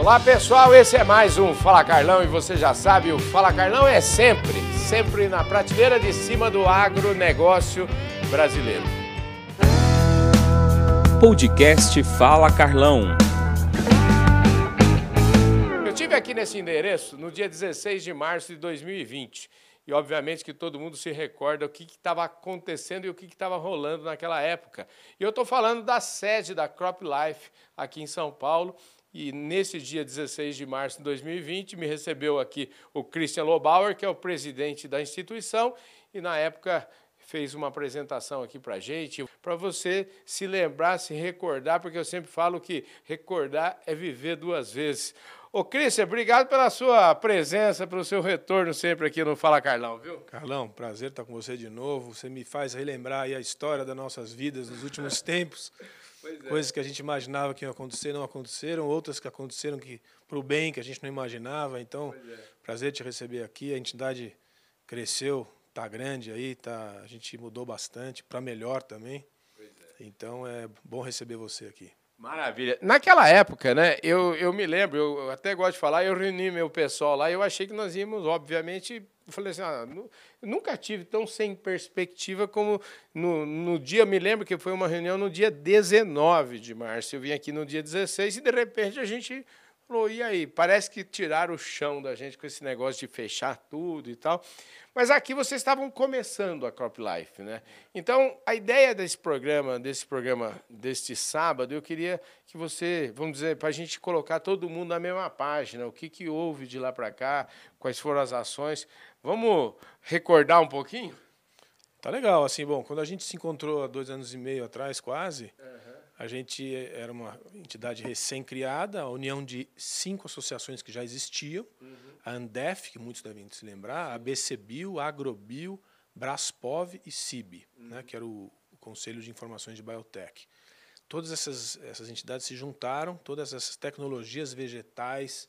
Olá pessoal, esse é mais um Fala Carlão e você já sabe, o Fala Carlão é sempre, sempre na prateleira de cima do agronegócio brasileiro. Podcast Fala Carlão. Eu tive aqui nesse endereço no dia 16 de março de 2020 e obviamente que todo mundo se recorda o que estava acontecendo e o que estava rolando naquela época. E eu estou falando da sede da Crop Life aqui em São Paulo e nesse dia 16 de março de 2020, me recebeu aqui o Christian Lobauer, que é o presidente da instituição, e na época fez uma apresentação aqui para gente, para você se lembrar, se recordar, porque eu sempre falo que recordar é viver duas vezes. Ô, Christian, obrigado pela sua presença, pelo seu retorno sempre aqui no Fala Carlão, viu? Carlão, prazer estar com você de novo. Você me faz relembrar a história das nossas vidas nos últimos tempos. É. Coisas que a gente imaginava que iam acontecer não aconteceram, outras que aconteceram que para o bem que a gente não imaginava. Então, é. prazer te receber aqui. A entidade cresceu, tá grande aí, tá. A gente mudou bastante para melhor também. É. Então é bom receber você aqui. Maravilha. Naquela época, né, eu, eu me lembro, eu até gosto de falar, eu reuni meu pessoal lá, eu achei que nós íamos, obviamente, falei assim, ah, nunca tive tão sem perspectiva como no, no dia, me lembro que foi uma reunião no dia 19 de março, eu vim aqui no dia 16 e de repente a gente falou, e aí, parece que tiraram o chão da gente com esse negócio de fechar tudo e tal. Mas aqui vocês estavam começando a Crop Life, né? Então, a ideia desse programa, desse programa deste sábado, eu queria que você, vamos dizer, para a gente colocar todo mundo na mesma página, o que, que houve de lá para cá, quais foram as ações. Vamos recordar um pouquinho? Tá legal, assim, bom, quando a gente se encontrou há dois anos e meio atrás, quase, uhum. A gente era uma entidade recém-criada, a união de cinco associações que já existiam, uhum a Andef, que muitos devem se lembrar, a BCBio, a Agrobio, Braspov e CIB, uhum. né, que era o, o, Conselho de Informações de Biotech. Todas essas, essas entidades se juntaram, todas essas tecnologias vegetais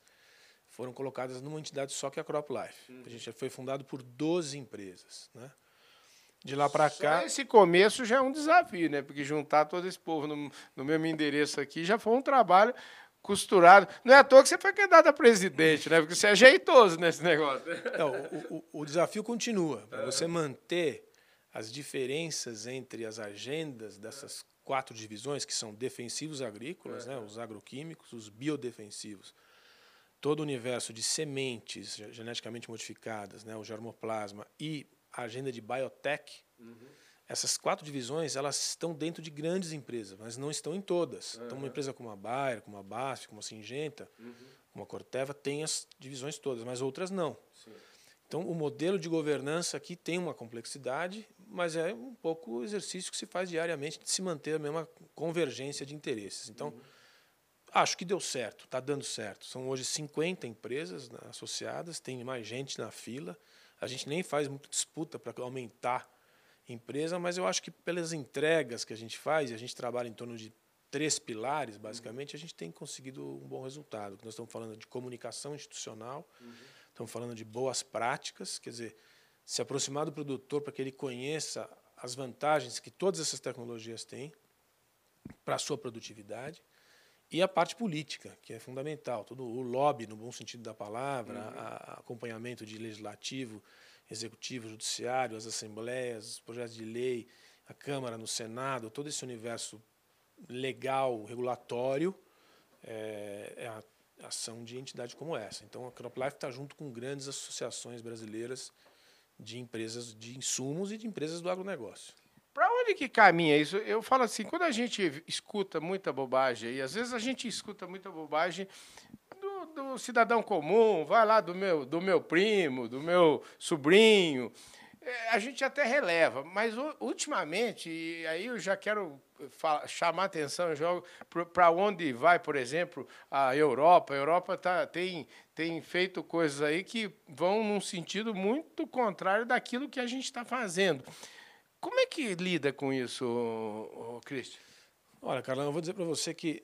foram colocadas numa entidade só que é a CropLife. Uhum. A gente foi fundado por 12 empresas. Né? De lá para cá. Esse começo já é um desafio, né? Porque juntar todo esse povo no, no mesmo endereço aqui já foi um trabalho costurado. Não é à toa que você foi candidato a presidente, né? Porque você é jeitoso nesse negócio. Não, o, o, o desafio continua. Para você manter as diferenças entre as agendas dessas quatro divisões, que são defensivos agrícolas, né? os agroquímicos, os biodefensivos, todo o universo de sementes geneticamente modificadas, né? o germoplasma, e a agenda de biotech, uhum essas quatro divisões elas estão dentro de grandes empresas, mas não estão em todas. Uhum. Então, uma empresa como a Bayer, como a BASF, como a Singenta, uhum. como a Corteva, tem as divisões todas, mas outras não. Sim. Então, o modelo de governança aqui tem uma complexidade, mas é um pouco o exercício que se faz diariamente de se manter a mesma convergência de interesses. Então, uhum. acho que deu certo, está dando certo. São hoje 50 empresas né, associadas, tem mais gente na fila. A gente nem faz muita disputa para aumentar empresa, mas eu acho que pelas entregas que a gente faz, e a gente trabalha em torno de três pilares, basicamente, a gente tem conseguido um bom resultado. Nós estamos falando de comunicação institucional, uhum. estamos falando de boas práticas, quer dizer, se aproximar do produtor para que ele conheça as vantagens que todas essas tecnologias têm para a sua produtividade, e a parte política, que é fundamental, todo o lobby, no bom sentido da palavra, uhum. a, a acompanhamento de legislativo, executivo, judiciário, as assembleias, os projetos de lei, a Câmara, no Senado, todo esse universo legal, regulatório, é, é a ação de entidade como essa. Então, a CropLife está junto com grandes associações brasileiras de empresas de insumos e de empresas do agronegócio. Para onde que caminha isso? Eu falo assim, quando a gente escuta muita bobagem, e às vezes a gente escuta muita bobagem do cidadão comum, vai lá do meu, do meu primo, do meu sobrinho. É, a gente até releva, mas ultimamente, e aí eu já quero falar, chamar atenção para onde vai, por exemplo, a Europa. A Europa tá, tem, tem feito coisas aí que vão num sentido muito contrário daquilo que a gente está fazendo. Como é que lida com isso, Cristian? Olha, Carlão, eu vou dizer para você que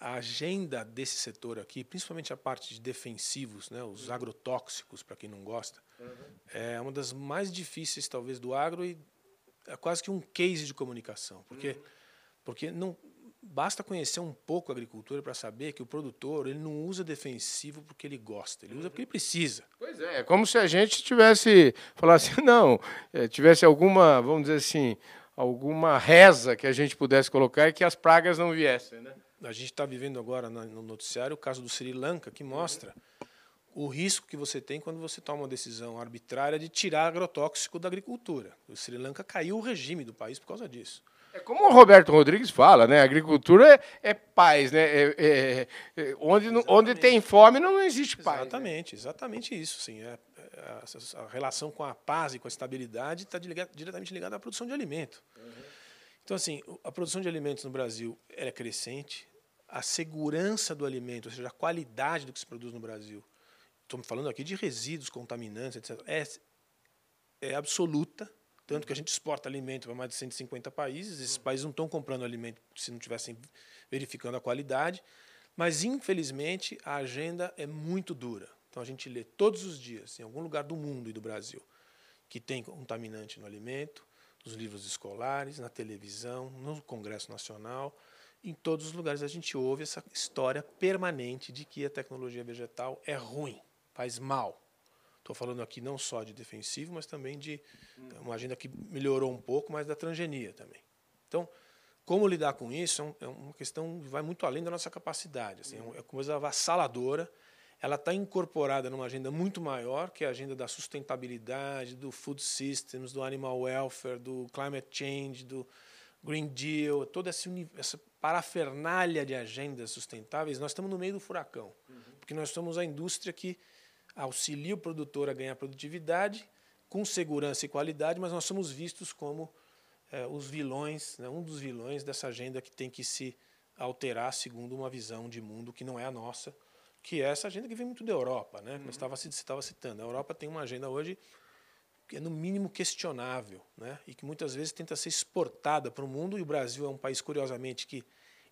a agenda desse setor aqui, principalmente a parte de defensivos, né, os uhum. agrotóxicos, para quem não gosta, uhum. é uma das mais difíceis, talvez, do agro e é quase que um case de comunicação. Porque, uhum. porque não, basta conhecer um pouco a agricultura para saber que o produtor ele não usa defensivo porque ele gosta, ele usa porque ele precisa. Pois é, é como se a gente tivesse, falasse, não, é, tivesse alguma, vamos dizer assim, alguma reza que a gente pudesse colocar e que as pragas não viessem, né? A gente está vivendo agora no noticiário o caso do Sri Lanka, que mostra o risco que você tem quando você toma uma decisão arbitrária de tirar agrotóxico da agricultura. O Sri Lanka caiu o regime do país por causa disso. É como o Roberto Rodrigues fala, né? Agricultura é, é paz, né? É, é, é onde, onde tem fome não existe paz. Né? Exatamente, né? exatamente isso. Sim. É, é, a, a, relação com a paz e com a estabilidade está diretamente ligada à produção de alimento. Uhum. Então, assim, a produção de alimentos no Brasil é crescente, a segurança do alimento, ou seja, a qualidade do que se produz no Brasil, estamos falando aqui de resíduos contaminantes, etc., é, é absoluta, tanto que a gente exporta alimento para mais de 150 países, esses países não estão comprando alimento se não tivessem verificando a qualidade, mas infelizmente a agenda é muito dura. Então a gente lê todos os dias, em algum lugar do mundo e do Brasil, que tem contaminante no alimento, nos livros escolares, na televisão, no Congresso Nacional, em todos os lugares a gente ouve essa história permanente de que a tecnologia vegetal é ruim faz mal. Estou falando aqui não só de defensivo, mas também de uma agenda que melhorou um pouco, mas da transgenia também. Então, como lidar com isso é, é uma questão que vai muito além da nossa capacidade. Assim, é uma coisa avassaladora. Ela está incorporada numa agenda muito maior, que é a agenda da sustentabilidade, do food systems, do animal welfare, do climate change, do Green Deal, toda essa, essa parafernália de agendas sustentáveis. Nós estamos no meio do furacão, uhum. porque nós somos a indústria que auxilia o produtor a ganhar produtividade com segurança e qualidade, mas nós somos vistos como é, os vilões, né, um dos vilões dessa agenda que tem que se alterar segundo uma visão de mundo que não é a nossa, que é essa agenda que vem muito da Europa. Né? Uhum. Você estava citando. A Europa tem uma agenda hoje que é no mínimo questionável né? e que muitas vezes tenta ser exportada para o mundo, e o Brasil é um país, curiosamente, que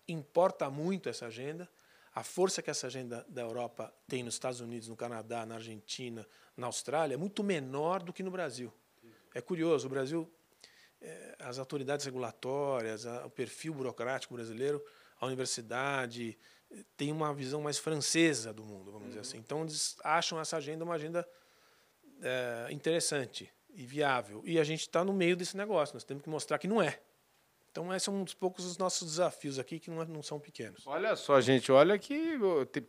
importa muito essa agenda, a força que essa agenda da Europa tem nos Estados Unidos, no Canadá, na Argentina, na Austrália, é muito menor do que no Brasil. É curioso, o Brasil, é, as autoridades regulatórias, o perfil burocrático brasileiro, a universidade, tem uma visão mais francesa do mundo, vamos uhum. dizer assim. Então, eles acham essa agenda uma agenda é, interessante e viável. E a gente está no meio desse negócio, nós temos que mostrar que não é. Então, esse é um dos poucos dos nossos desafios aqui, que não, é, não são pequenos. Olha só, gente, olha que.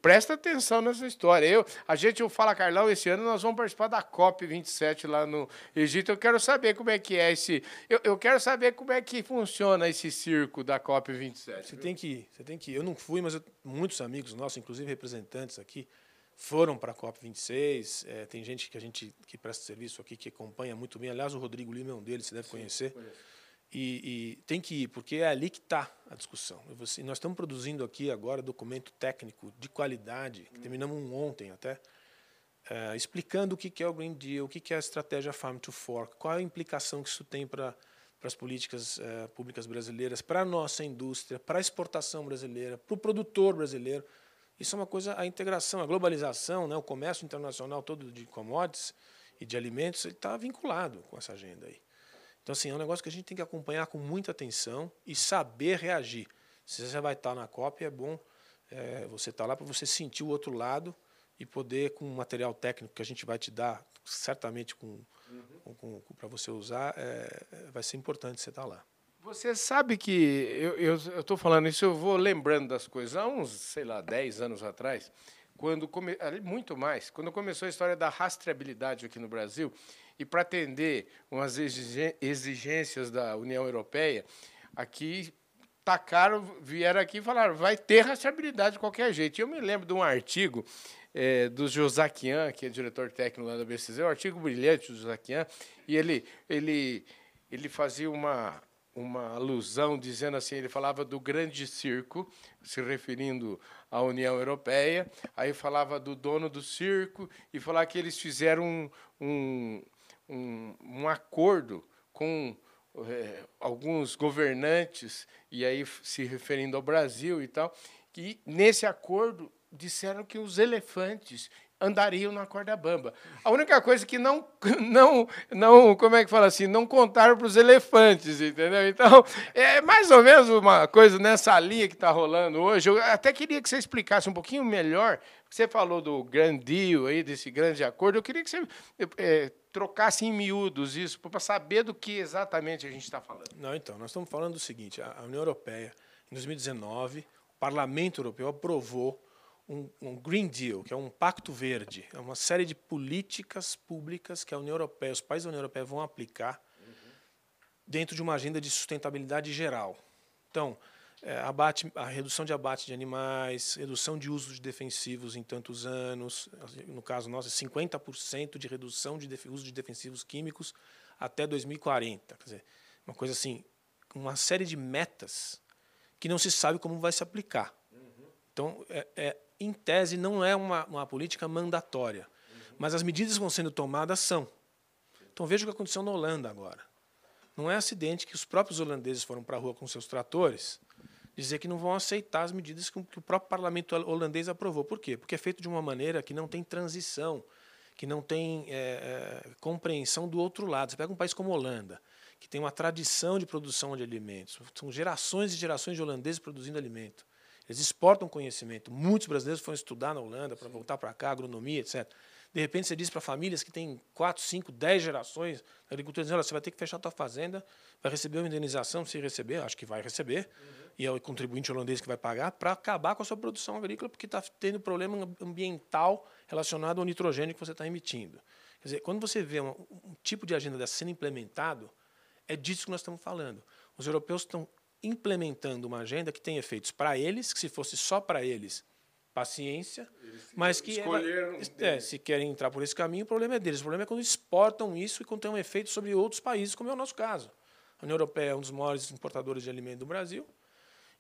Presta atenção nessa história. Eu, a gente, o Fala Carlão, esse ano nós vamos participar da COP27 lá no Egito. Eu quero saber como é que é esse. Eu, eu quero saber como é que funciona esse circo da COP27. Você tem que ir, você tem que ir. Eu não fui, mas eu, muitos amigos nossos, inclusive representantes aqui, foram para a COP26. É, tem gente que a gente que presta serviço aqui que acompanha muito bem. Aliás, o Rodrigo Lima é um deles, você deve Sim, conhecer. Conheço. E, e, tem que ir, porque é ali que está a discussão. Você, nós estamos produzindo aqui agora documento técnico de qualidade, que terminamos um ontem até, é, explicando o que é o Green Deal, o que é a estratégia Farm to Fork, qual é a implicação que isso tem para as políticas é, públicas brasileiras, para a nossa indústria, para a exportação brasileira, para o produtor brasileiro. Isso é uma coisa, a integração, a globalização, né, o comércio internacional todo de commodities e de alimentos, ele está vinculado com essa agenda aí. Então, assim, é um negócio que a gente tem que acompanhar com muita atenção e saber reagir. Se você vai estar na COP, é bom é, você estar lá para você sentir o outro lado e poder, com o material técnico que a gente vai te dar, certamente com, uhum. para você usar, é, vai ser importante você estar lá. Você sabe que eu estou falando isso, eu vou lembrando das coisas. Há uns, sei lá, 10 anos atrás, quando come, muito mais, quando começou a história da rastreabilidade aqui no Brasil, e para atender umas exigências da União Europeia, aqui tacaram, vieram aqui e falaram, vai ter rastreabilidade de qualquer jeito. Eu me lembro de um artigo é, do Josaquian, que é diretor técnico lá da BCZ, um artigo brilhante do Josaquian, e ele, ele, ele fazia uma, uma alusão dizendo assim, ele falava do grande circo, se referindo à União Europeia, aí falava do dono do circo e falava que eles fizeram um, um um, um acordo com é, alguns governantes, e aí se referindo ao Brasil e tal, que nesse acordo disseram que os elefantes andariam na corda bamba. A única coisa que não, não, não, como é que fala assim, não contaram para os elefantes, entendeu? Então, é mais ou menos uma coisa nessa linha que está rolando hoje. Eu até queria que você explicasse um pouquinho melhor, você falou do grande deal aí, desse grande acordo, eu queria que você é, trocasse em miúdos isso, para saber do que exatamente a gente está falando. Não, então, nós estamos falando do seguinte, a União Europeia, em 2019, o Parlamento Europeu aprovou um, um, Green Deal, que é um pacto verde, é uma série de políticas públicas que a União Europeia, os países da União Europeia vão aplicar uhum. dentro de uma agenda de sustentabilidade geral. Então, é, abate, a redução de abate de animais, redução de uso de defensivos em tantos anos, no caso nosso, 50% de redução de uso de defensivos químicos até 2040. Quer dizer, uma coisa assim, uma série de metas que não se sabe como vai se aplicar. Então, é, é em tese, não é uma, uma política mandatória. Mas as medidas que vão sendo tomadas são. Então veja o que aconteceu na Holanda agora. Não é acidente que os próprios holandeses foram para a rua com seus tratores dizer que não vão aceitar as medidas que o próprio parlamento holandês aprovou. Por quê? Porque é feito de uma maneira que não tem transição, que não tem é, é, compreensão do outro lado. Você pega um país como a Holanda, que tem uma tradição de produção de alimentos, são gerações e gerações de holandeses produzindo alimento. Eles exportam conhecimento. Muitos brasileiros foram estudar na Holanda para voltar para cá, agronomia, etc. De repente você diz para famílias que têm 4, 5, 10 gerações da agricultura, dizendo, você vai ter que fechar a tua fazenda, vai receber uma indenização, se receber, acho que vai receber, uhum. e é o contribuinte holandês que vai pagar, para acabar com a sua produção agrícola, porque está tendo problema ambiental relacionado ao nitrogênio que você está emitindo. Quer dizer, quando você vê um, um tipo de agenda dessa sendo implementado, é disso que nós estamos falando. Os europeus estão implementando uma agenda que tem efeitos para eles, que se fosse só para eles, paciência, mas que escolheram é, se querem entrar por esse caminho, o problema é deles. O problema é quando exportam isso e quando tem um efeito sobre outros países, como é o nosso caso. A União Europeia é um dos maiores importadores de alimento do Brasil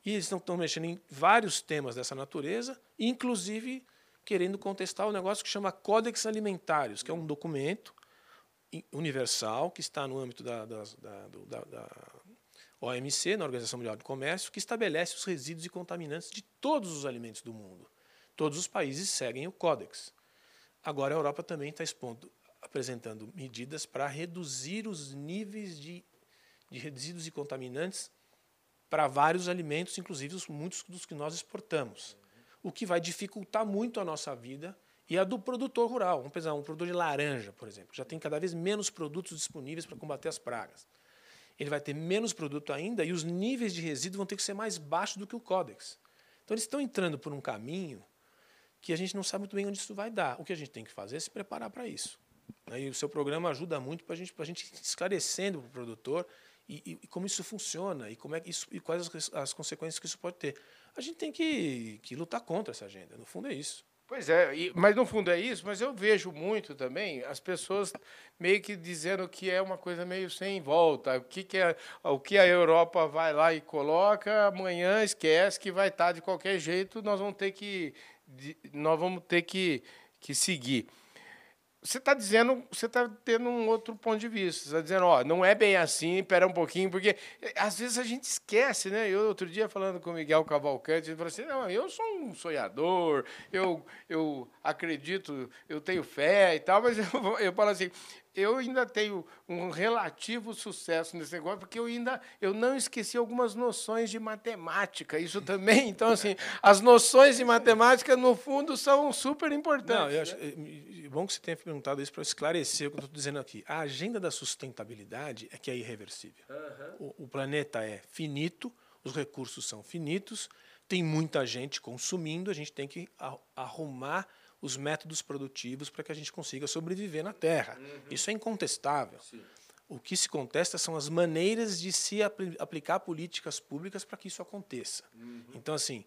e eles estão mexendo em vários temas dessa natureza, inclusive querendo contestar o um negócio que chama Códex Alimentários, que é um documento universal que está no âmbito da, da, da, da OMC, na Organização Mundial do Comércio, que estabelece os resíduos e contaminantes de todos os alimentos do mundo. Todos os países seguem o Códex. Agora a Europa também está expondo, apresentando medidas para reduzir os níveis de, de resíduos e contaminantes para vários alimentos, inclusive os, muitos dos que nós exportamos. O que vai dificultar muito a nossa vida e a do produtor rural. Vamos pensar, um produtor de laranja, por exemplo, já tem cada vez menos produtos disponíveis para combater as pragas ele vai ter menos produto ainda e os níveis de resíduo vão ter que ser mais baixos do que o Codex. Então eles estão entrando por um caminho que a gente não sabe muito bem onde isso vai dar. O que a gente tem que fazer é se preparar para isso. E o seu programa ajuda muito para gente, a gente esclarecendo para o produtor e, e, como isso funciona e, como é isso, e quais as, as consequências que isso pode ter. A gente tem que, que lutar contra essa agenda. No fundo é isso. Pois é, e, mas no fundo é isso, mas eu vejo muito também as pessoas meio que dizendo que é uma coisa meio sem volta. O que, que, é, o que a Europa vai lá e coloca, amanhã esquece que vai estar de qualquer jeito, nós vamos ter que, nós vamos ter que, que seguir você está dizendo, você está tendo um outro ponto de vista. Você está dizendo, ó, não é bem assim, espera um pouquinho, porque eh, às vezes a gente esquece, né? Eu outro dia falando com o Miguel Cavalcante, ele falou assim, não, eu sou um sonhador, eu, eu acredito, eu tenho fé e tal, mas eu, eu falo assim, eu ainda tenho um relativo sucesso nesse negócio, porque eu ainda eu não esqueci algumas noções de matemática. Isso também. Então, assim, as noções de matemática, no fundo, são super importantes. Não, eu acho, né? é bom que você tenha perguntado isso para esclarecer o que eu estou dizendo aqui. A agenda da sustentabilidade é que é irreversível. Uhum. O, o planeta é finito, os recursos são finitos, tem muita gente consumindo, a gente tem que arrumar os métodos produtivos para que a gente consiga sobreviver na Terra. Uhum. Isso é incontestável. Sim. O que se contesta são as maneiras de se apl aplicar políticas públicas para que isso aconteça. Uhum. Então, assim,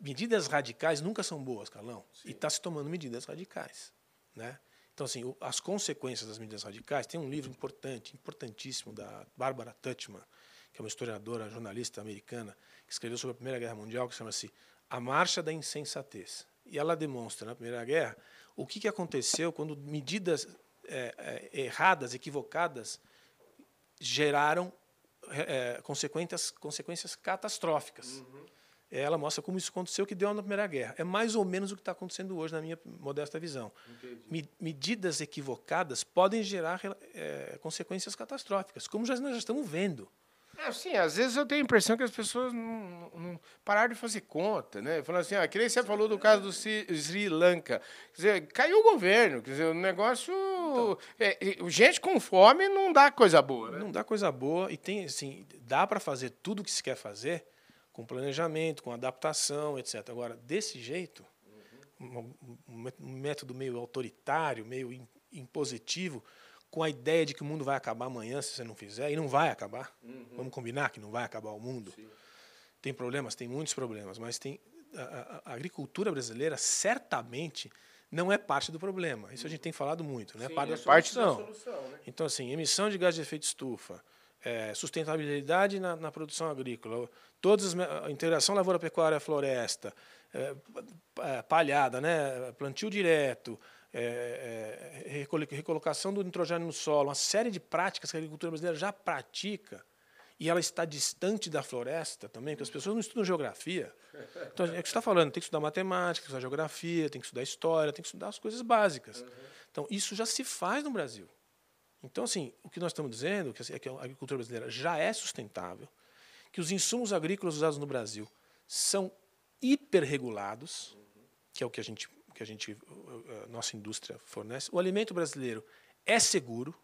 medidas radicais nunca são boas, Carlão, Sim. e está se tomando medidas radicais. Né? Então, assim, as consequências das medidas radicais, tem um livro importante, importantíssimo, da Barbara Tuchman, que é uma historiadora, jornalista americana, que escreveu sobre a Primeira Guerra Mundial, que chama-se A Marcha da Insensatez. E ela demonstra na Primeira Guerra o que, que aconteceu quando medidas é, é, erradas, equivocadas, geraram é, consequências, consequências catastróficas. Uhum. ela mostra como isso aconteceu, que deu na Primeira Guerra. É mais ou menos o que está acontecendo hoje, na minha modesta visão. Me, medidas equivocadas podem gerar é, consequências catastróficas, como já, nós já estamos vendo. É, assim, às vezes eu tenho a impressão que as pessoas não, não pararam de fazer conta, né? Falando assim, ah, que nem você falou do caso do Sri Lanka. Quer dizer, caiu o governo, quer dizer, o negócio. Então, é, gente com fome não dá coisa boa, né? Não dá coisa boa e tem, assim, dá para fazer tudo o que se quer fazer com planejamento, com adaptação, etc. Agora, desse jeito, uhum. um, um método meio autoritário, meio impositivo, com a ideia de que o mundo vai acabar amanhã se você não fizer, e não vai acabar. Uhum. Vamos combinar que não vai acabar o mundo. Sim. Tem problemas, tem muitos problemas, mas tem a, a, agricultura brasileira certamente não é parte do problema. Isso a gente tem falado muito, né? Sim, parte, é parte da solução. Né? Então, assim, emissão de gás de efeito estufa, é, sustentabilidade na, na, produção agrícola, todas a integração lavoura pecuária floresta, é, é, palhada, né? plantio direto, é, é, recolocação do nitrogênio no solo, uma série de práticas que a agricultura brasileira já pratica e ela está distante da floresta também, porque as pessoas não estudam geografia. Então, é o que você está falando, tem que estudar matemática, tem que estudar geografia, tem que estudar história, tem que estudar as coisas básicas. Então, isso já se faz no Brasil. Então, assim, o que nós estamos dizendo é que a agricultura brasileira já é sustentável, que os insumos agrícolas usados no Brasil são hiperregulados, que é o que a gente que a gente, a nossa indústria fornece. O alimento brasileiro é seguro,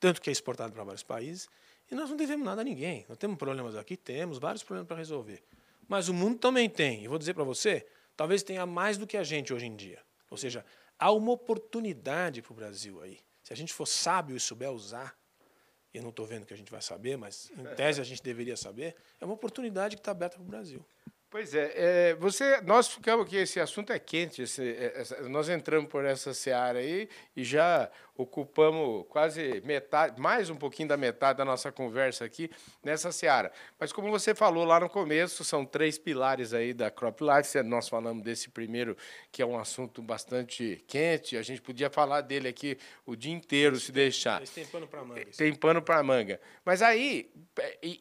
tanto que é exportado para vários países, e nós não devemos nada a ninguém. Nós temos problemas aqui, temos vários problemas para resolver. Mas o mundo também tem. E vou dizer para você, talvez tenha mais do que a gente hoje em dia. Ou seja, há uma oportunidade para o Brasil aí. Se a gente for sábio e souber usar, eu não estou vendo que a gente vai saber, mas em tese a gente deveria saber, é uma oportunidade que está aberta para o Brasil. Pois é, é, você, nós ficamos aqui, esse assunto é quente, esse, é, nós entramos por essa seara aí e já ocupamos quase metade, mais um pouquinho da metade da nossa conversa aqui nessa seara. Mas como você falou lá no começo, são três pilares aí da Crop Life, nós falamos desse primeiro, que é um assunto bastante quente, a gente podia falar dele aqui o dia inteiro, se deixar. Mas tem pano para manga. Tem pano para manga. Mas aí,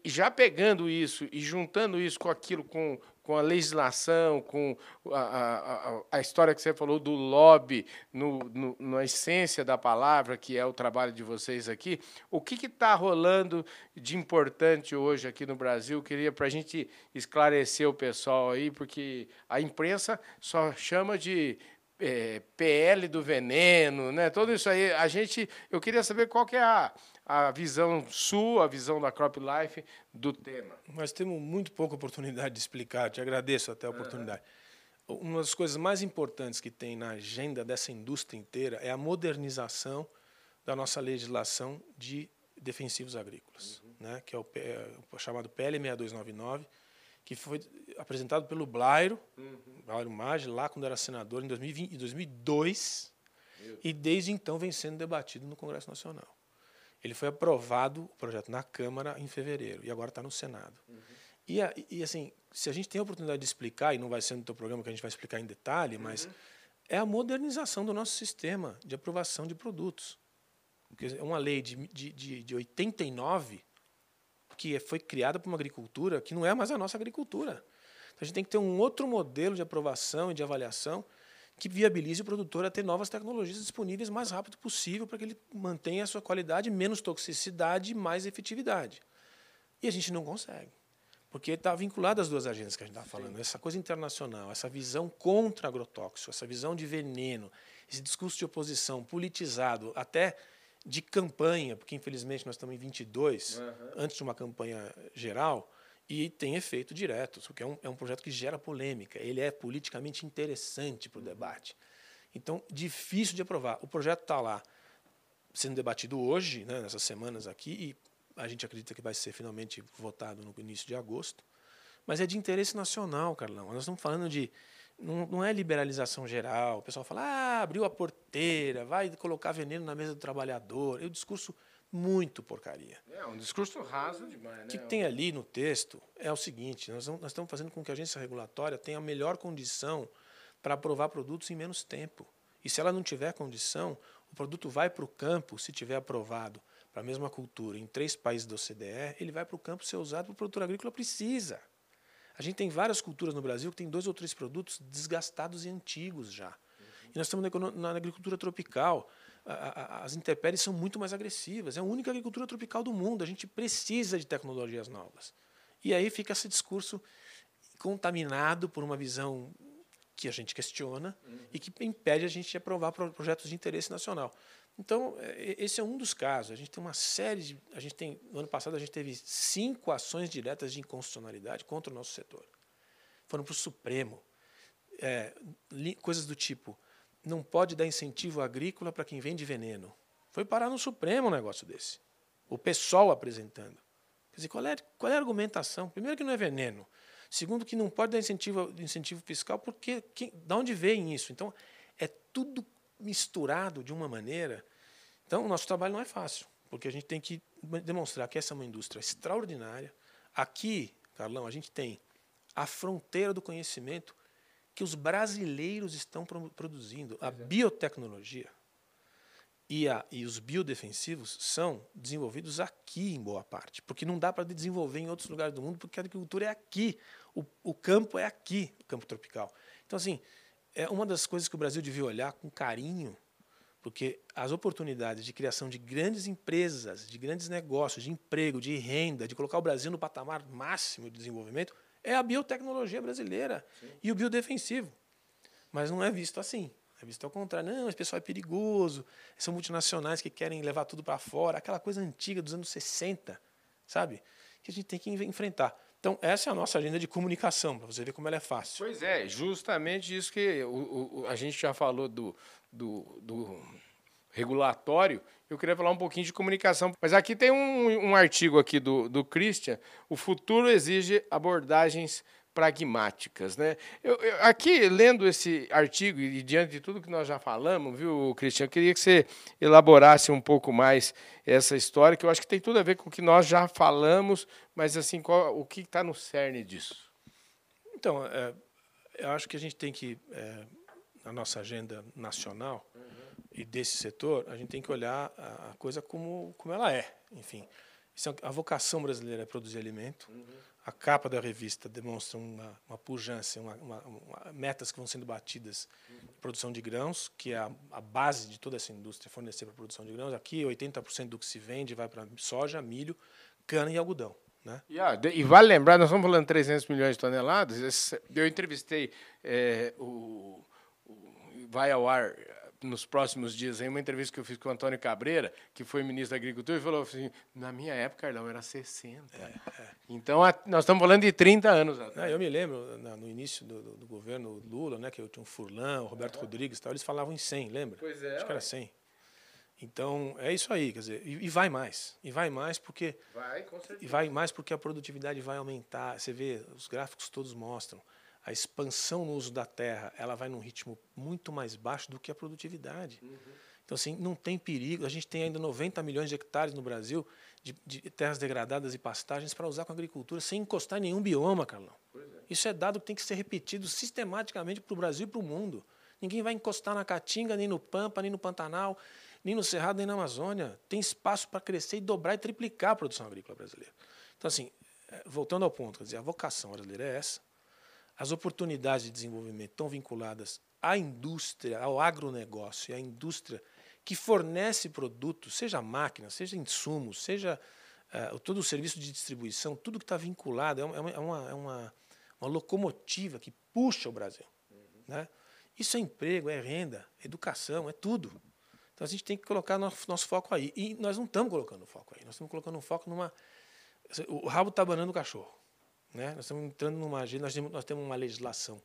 já pegando isso e juntando isso com aquilo, com com a legislação, com a, a, a, história que você falou do lobby, no, no, na essência da palavra, que é o trabalho de vocês aqui, o que está rolando de importante hoje aqui no Brasil? Queria para a gente esclarecer o pessoal aí, porque a imprensa só chama de é, PL do veneno, né? Tudo isso aí. A gente, eu queria saber qual que é a a visão sua, a visão da Crop Life do tema. Nós temos muito pouca oportunidade de explicar, te agradeço até a oportunidade. Uhum. Uma das coisas mais importantes que tem na agenda dessa indústria inteira é a modernização da nossa legislação de defensivos agrícolas, uhum. né, que é o, é o, chamado PL 6299, que foi apresentado pelo Blairo, uhum. Blairo Maggi, lá quando era senador, em 2020, 2002, e desde então vem sendo debatido no Congresso Nacional. Ele foi aprovado, o projeto, na Câmara em fevereiro, e agora está no Senado. Uhum. E, e, assim, se a gente tem a oportunidade de explicar, e não vai ser no teu programa que a gente vai explicar em detalhe, uhum. mas é a modernização do nosso sistema de aprovação de produtos. É uma lei de, de, de, de 89 que foi criada por uma agricultura que não é mais a nossa agricultura. Então, a gente tem que ter um outro modelo de aprovação e de avaliação que viabilize o produtor a ter novas tecnologias disponíveis o mais rápido possível para que ele mantenha a sua qualidade, menos toxicidade e mais efetividade. E a gente não consegue. Porque está vinculado às duas agendas que a gente está falando. Sim. Essa coisa internacional, essa visão contra agrotóxico, essa visão de veneno, esse discurso de oposição politizado, até de campanha, porque infelizmente nós estamos em 22, uhum. antes de uma campanha geral, e tem efeito direto, porque é um, é um projeto que gera polêmica, ele é politicamente interessante para o debate. Então, difícil de aprovar. O projeto está lá sendo debatido hoje, né, nessas semanas aqui, e a gente acredita que vai ser finalmente votado no início de agosto. Mas é de interesse nacional, Carlão. Nós estamos falando de. Não, não é liberalização geral. O pessoal fala, ah, abriu a porteira, vai colocar veneno na mesa do trabalhador. É o discurso muito porcaria. É um discurso raso demais. Né? O que tem ali no texto é o seguinte: nós, nós estamos fazendo com que a agência regulatória tenha a melhor condição para aprovar produtos em menos tempo. E se ela não tiver condição, o produto vai para o campo, se tiver aprovado para a mesma cultura em três países da OCDE, ele vai para o campo ser usado para o produtor agrícola precisa. A gente tem várias culturas no Brasil que tem dois ou três produtos desgastados e antigos já. E nós estamos na, na agricultura tropical. A, a, as intempéries são muito mais agressivas. É a única agricultura tropical do mundo. A gente precisa de tecnologias novas. E aí fica esse discurso contaminado por uma visão que a gente questiona uhum. e que impede a gente de aprovar projetos de interesse nacional. Então, é, esse é um dos casos. A gente tem uma série de. A gente tem, no ano passado, a gente teve cinco ações diretas de inconstitucionalidade contra o nosso setor. Foram para o Supremo. É, li, coisas do tipo: não pode dar incentivo agrícola para quem vende veneno. Foi parar no Supremo um negócio desse. O pessoal apresentando. Quer dizer, qual é, qual é a argumentação? Primeiro, que não é veneno. Segundo, que não pode dar incentivo, incentivo fiscal, porque quem, de onde vem isso? Então, é tudo misturado de uma maneira. Então, o nosso trabalho não é fácil, porque a gente tem que demonstrar que essa é uma indústria extraordinária. Aqui, Carlão, a gente tem a fronteira do conhecimento que os brasileiros estão produzindo. A é. biotecnologia e, a, e os biodefensivos são desenvolvidos aqui, em boa parte, porque não dá para desenvolver em outros lugares do mundo, porque a agricultura é aqui, o, o campo é aqui, o campo tropical. Então, assim, é uma das coisas que o Brasil devia olhar com carinho, porque as oportunidades de criação de grandes empresas, de grandes negócios, de emprego, de renda, de colocar o Brasil no patamar máximo de desenvolvimento, é a biotecnologia brasileira Sim. e o biodefensivo. Mas não é visto assim. É visto ao contrário. Não, esse pessoal é perigoso, são multinacionais que querem levar tudo para fora, aquela coisa antiga dos anos 60, sabe? Que a gente tem que enfrentar. Então, essa é a nossa agenda de comunicação, para você ver como ela é fácil. Pois é, justamente isso que o, o, a gente já falou do, do, do, regulatório, eu queria falar um pouquinho de comunicação. Mas aqui tem um, um artigo aqui do, do Christian, o futuro exige abordagens pragmáticas. Né? Eu, eu, aqui, lendo esse artigo e diante de tudo que nós já falamos, viu, Cristian, eu queria que você elaborasse um pouco mais essa história, que eu acho que tem tudo a ver com o que nós já falamos, mas assim, qual, o que está no cerne disso? Então, é, eu acho que a gente tem que, é, na nossa agenda nacional uhum. e desse setor, a gente tem que olhar a coisa como, como ela é. Enfim, é a vocação brasileira é produzir alimento. Uhum a capa da revista demonstra uma, uma pujança, uma, uma, metas que vão sendo batidas produção de grãos, que é a, a base de toda essa indústria, fornecer para a produção de grãos. Aqui, 80% do que se vende vai para soja, milho, cana e algodão. Né? E, ah, e, vale lembrar, nós estamos falando de 300 milhões de toneladas. Eu entrevistei é, o, o, vai ao ar nos próximos dias em uma entrevista que eu fiz com o Antônio Cabreira, que foi ministro da Agricultura, e falou assim: na minha época, Carlão, era 60. É, é. Então, a, nós estamos falando de 30 anos atrás. eu me lembro, no início do, do, do, governo Lula, né, que eu tinha um Furlan, o Roberto é. Rodrigues tal, eles falavam em 100, lembra? Pois é. Acho que era 100. Então, é isso aí, quer dizer, e, e vai mais. E vai mais porque. Vai, com certeza. E vai mais porque a produtividade vai aumentar. Você vê, os gráficos todos mostram a expansão no uso da terra ela vai num ritmo muito mais baixo do que a produtividade. Uhum. Então, assim, não tem perigo. A gente tem ainda 90 milhões de hectares no Brasil de, de terras degradadas e pastagens para usar com a agricultura sem encostar em nenhum bioma, Carlão. É. Isso é dado que tem que ser repetido sistematicamente para o Brasil e para o mundo. Ninguém vai encostar na Caatinga, nem no Pampa, nem no Pantanal, nem no Cerrado, nem na Amazônia. Tem espaço para crescer e dobrar e triplicar a produção agrícola brasileira. Então, assim, é, voltando ao ponto, quer dizer, a vocação brasileira é essa as oportunidades de desenvolvimento estão vinculadas à indústria, ao agronegócio, à indústria que fornece produtos, seja máquina, seja insumos, seja uh, todo o serviço de distribuição, tudo que está vinculado, é, uma, é, uma, é uma, uma, locomotiva que puxa o Brasil. Uhum. Né? Isso é emprego, é renda, é educação, é tudo. Então a gente tem que colocar nosso, nosso foco aí. E nós não estamos colocando foco aí, nós estamos colocando um foco numa. O rabo está banando o cachorro. Né? Nós estamos entrando numa agenda, nós temos, nós temos uma legislação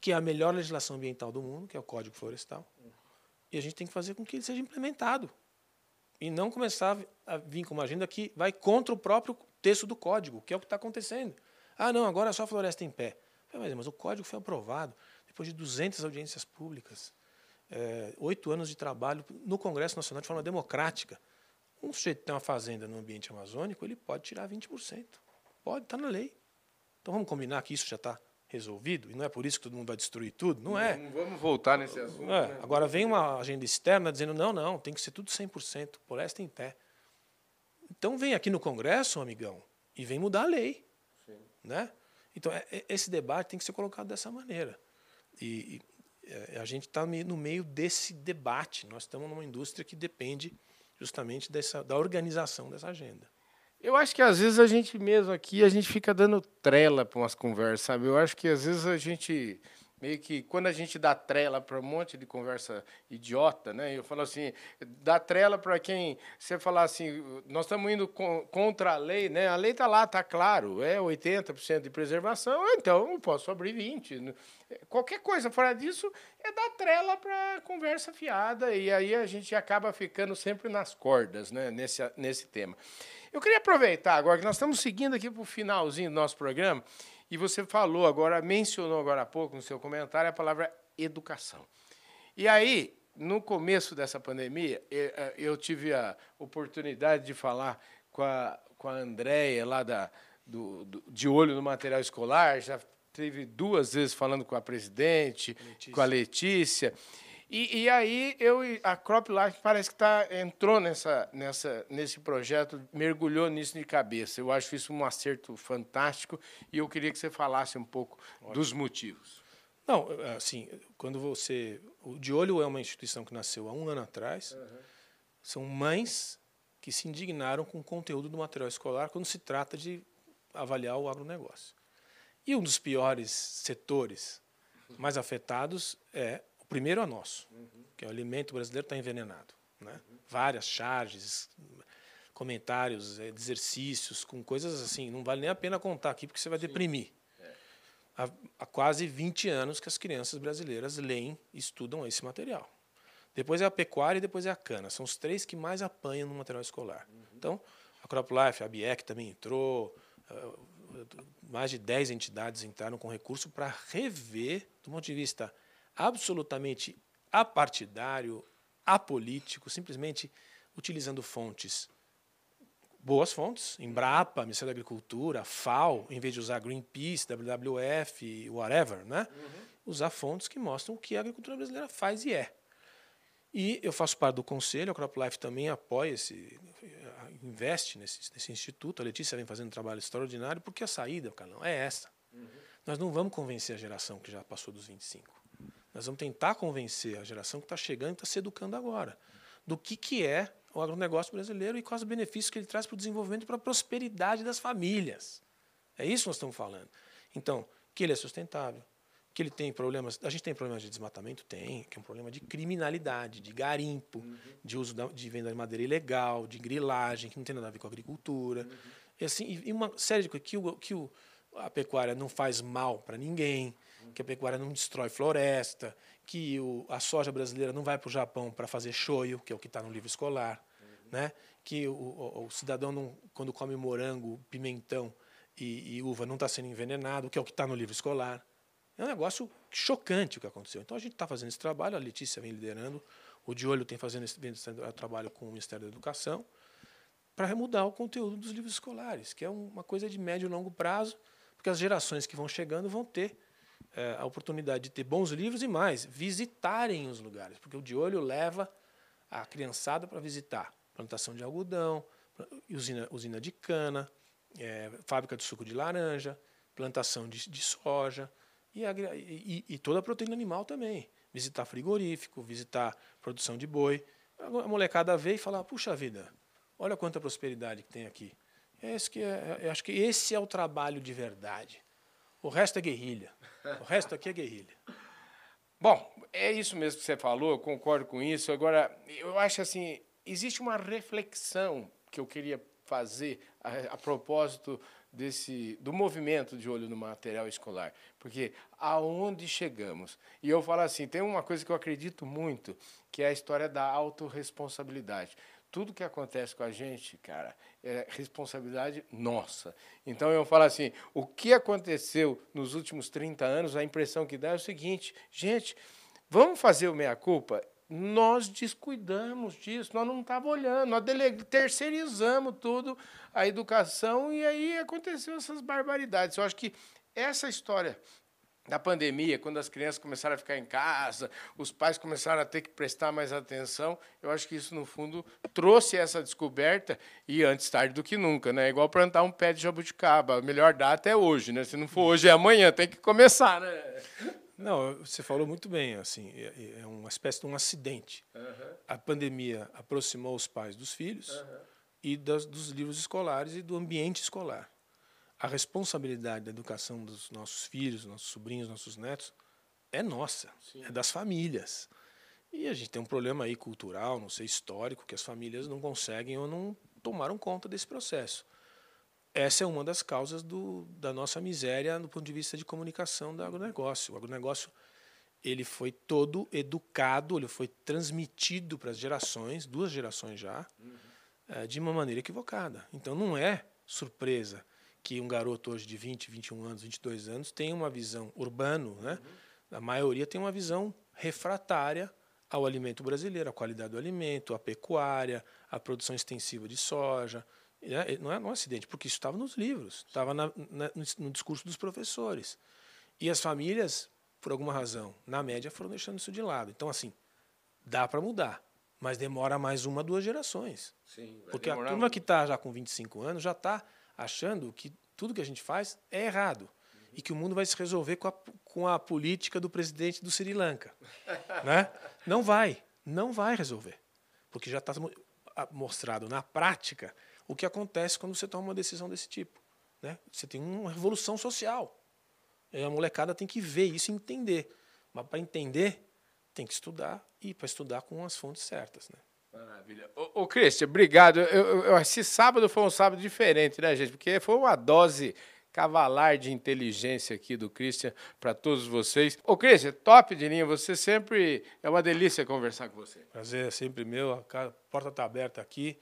que é a melhor legislação ambiental do mundo, que é o Código Florestal. E a gente tem que fazer com que ele seja implementado. E não começar a vir com uma agenda que vai contra o próprio texto do código, que é o que está acontecendo. Ah, não, agora é só floresta em pé. Mas o código foi aprovado depois de 200 audiências públicas, é, oito anos de trabalho no Congresso Nacional de forma democrática. Um sujeito que tem uma fazenda no ambiente amazônico, ele pode tirar 20%. Pode, está na lei. Então vamos combinar que isso já está resolvido e não é por isso que todo mundo vai destruir tudo? Não é. Não vamos voltar nesse assunto. É. Né? Agora vem uma agenda externa dizendo: não, não, tem que ser tudo 100%, floresta em pé. Então vem aqui no Congresso, amigão, e vem mudar a lei. Sim. Né? Então, é, é, esse debate tem que ser colocado dessa maneira. E, e é, a gente está no meio desse debate. Nós estamos numa indústria que depende justamente dessa, da organização dessa agenda. Eu acho que às vezes a gente mesmo aqui, a gente fica dando trela para umas conversas, sabe? Eu acho que às vezes a gente meio que quando a gente dá trela para um monte de conversa idiota, né? Eu falo assim, dá trela para quem você falar assim, nós estamos indo contra a lei, né? A lei está lá, está claro, é 80% de preservação, então eu posso abrir 20. Qualquer coisa fora disso é dar trela para conversa fiada e aí a gente acaba ficando sempre nas cordas, né? Nesse nesse tema. Eu queria aproveitar agora que nós estamos seguindo aqui para o finalzinho do nosso programa e você falou agora, mencionou agora há pouco no seu comentário a palavra educação. E aí, no começo dessa pandemia, eh, eu tive a oportunidade de falar com a, com a Andréia, lá da, do, do, de olho no material escolar, já teve duas vezes falando com a presidente, Letícia. com a Letícia. E, e aí eu a Crop Life parece que tá, entrou nessa, nessa, nesse projeto, mergulhou nisso de cabeça. Eu acho isso um acerto fantástico e eu queria que você falasse um pouco Ótimo. dos motivos. Não, assim, quando você. O De Olho é uma instituição que nasceu há um ano atrás. Uhum. São mães que se indignaram com o conteúdo do material escolar quando se trata de avaliar o agronegócio. E um dos piores setores mais afetados é primeiro é nosso, uhum. que é o alimento brasileiro está envenenado. Né? Uhum. Várias charges, comentários, é, exercícios, com coisas assim, não vale nem a pena contar aqui, porque você vai Sim. deprimir. É. Há, há, quase 20 anos que as crianças brasileiras leem estudam esse material. Depois é a pecuária e depois é a cana. São os três que mais apanham no material escolar. Uhum. Então, a CropLife, a BIEC também entrou, mais de 10 entidades entraram com recurso para rever, do ponto de vista absolutamente apartidário, apolítico, simplesmente utilizando fontes boas fontes, Embrapa, Ministério da Agricultura, FAO, em vez de usar Greenpeace, WWF, whatever, né? Uhum. Usar fontes que mostram o que a agricultura brasileira faz e é. E eu faço parte do conselho, a CropLife também apoia esse, investe nesse, nesse instituto. A Letícia vem fazendo um trabalho extraordinário, porque a saída, Carlão, é essa. Uhum. Nós não vamos convencer a geração que já passou dos 25. Nós vamos tentar convencer a geração que está chegando e está se educando agora do que, que é o agronegócio brasileiro e quais os benefícios que ele traz para o desenvolvimento e para a prosperidade das famílias. É isso que nós estamos falando. Então, que ele é sustentável, que ele tem problemas. A gente tem problemas de desmatamento? Tem, que é um problema de criminalidade, de garimpo, uhum. de uso da, de venda de madeira ilegal, de grilagem, que não tem nada a ver com a agricultura. Uhum. E, assim, e uma série de coisas que, o, que o, a pecuária não faz mal para ninguém que a pecuária não destrói floresta, que o, a soja brasileira não vai para o Japão para fazer shoyu, que é o que está no livro escolar, uhum. né? que o, o, o, cidadão, não, quando come morango, pimentão e, e uva, não está sendo envenenado, que é o que está no livro escolar. É um negócio chocante o que aconteceu. Então a gente está fazendo esse trabalho, a Letícia vem liderando, o De Olho tem fazendo esse, vem trabalho com o Ministério da Educação, para remudar o conteúdo dos livros escolares, que é uma coisa de médio e longo prazo, porque as gerações que vão chegando vão ter é, a oportunidade de ter bons livros e mais, visitarem os lugares, porque o de olho leva a criançada para visitar plantação de algodão, usina, usina de cana, é, fábrica de suco de laranja, plantação de, de soja e, e, e, toda a proteína animal também. Visitar frigorífico, visitar produção de boi. A molecada vê e fala: puxa vida, olha quanta prosperidade que tem aqui. É esse que é, é acho que esse é o trabalho de verdade. O resto é guerrilha. O resto aqui é guerrilha. Bom, é isso mesmo que você falou, eu concordo com isso. Agora, eu acho assim, existe uma reflexão que eu queria fazer a, a propósito desse do movimento de olho no material escolar, porque aonde chegamos? E eu falo assim, tem uma coisa que eu acredito muito, que é a história da autorresponsabilidade tudo que acontece com a gente, cara, é responsabilidade nossa. Então eu falo assim: o que aconteceu nos últimos 30 anos, a impressão que dá é o seguinte, gente, vamos fazer o meia-culpa? Nós descuidamos disso, nós não estávamos olhando, nós terceirizamos tudo, a educação, e aí aconteceu essas barbaridades. Eu acho que essa história da pandemia, quando as crianças começaram a ficar em casa, os pais começaram a ter que prestar mais atenção, eu acho que isso, no fundo, trouxe essa descoberta e antes tarde do que nunca, né? Igual plantar um pé de jabuticaba. A melhor data é hoje, né? Se não for hoje, é amanhã, tem que começar, né? Não, você falou muito bem, assim, é, é uma espécie de um acidente. Uhum. A pandemia aproximou os pais dos filhos uhum. e das, dos livros escolares e do ambiente escolar a responsabilidade da educação dos nossos filhos, nossos sobrinhos, nossos netos é nossa, Sim. é das famílias. E a gente tem um problema aí cultural, não sei, histórico, que as famílias não conseguem ou não tomaram conta desse processo. Essa é uma das causas do, da nossa miséria do ponto de vista de comunicação do agronegócio. O agronegócio ele foi todo educado, ele foi transmitido para as gerações, duas gerações já, uhum. é, de uma maneira equivocada. Então não é surpresa que um garoto hoje de 20, 21 anos, 22 anos tem uma visão urbano, né? Uhum. A maioria tem uma visão refratária ao alimento brasileiro, à qualidade do alimento, à pecuária, à produção extensiva de soja. Né? Não é um acidente, porque isso estava nos livros, estava na, na, no discurso dos professores. E as famílias, por alguma razão, na média, foram deixando isso de lado. Então, assim, dá para mudar, mas demora mais uma, duas gerações. Sim, porque a turma muito. que está já com 25 anos já está achando que tudo que a gente faz é errado uhum. e que o mundo vai se resolver com a, com a política do presidente do Sri Lanka. né? Não vai, não vai resolver. Porque já está mostrado na prática o que acontece quando você toma uma decisão desse tipo. Né? Você tem uma revolução social. E a molecada tem que ver isso e entender. Mas para entender, tem que estudar e para estudar com as fontes certas. Né? Maravilha. Ô, ô Cristian, obrigado. Eu, eu, esse sábado foi um sábado diferente, né, gente? Porque foi uma dose cavalar de inteligência aqui do Christian para todos vocês. Ô, Christian, top de linha. Você sempre. É uma delícia conversar com você. Prazer é sempre meu. A porta está aberta aqui.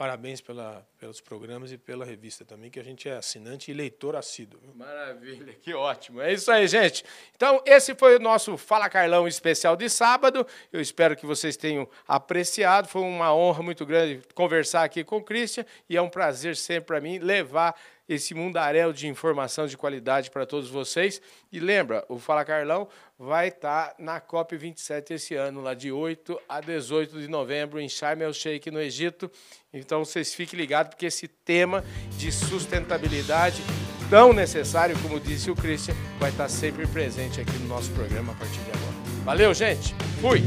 Parabéns pela, pelos programas e pela revista também, que a gente é assinante e leitor assíduo. Viu? Maravilha, que ótimo. É isso aí, gente. Então, esse foi o nosso Fala Carlão especial de sábado. Eu espero que vocês tenham apreciado. Foi uma honra muito grande conversar aqui com o Christian e é um prazer sempre para mim levar esse mundaréu de informação de qualidade para todos vocês. E lembra, o Fala Carlão vai estar tá na COP27 esse ano, lá de 8 a 18 de novembro, em Sharm el-Sheikh, no Egito. Então vocês fiquem ligados, porque esse tema de sustentabilidade tão necessário, como disse o Christian, vai estar tá sempre presente aqui no nosso programa a partir de agora. Valeu, gente! Fui!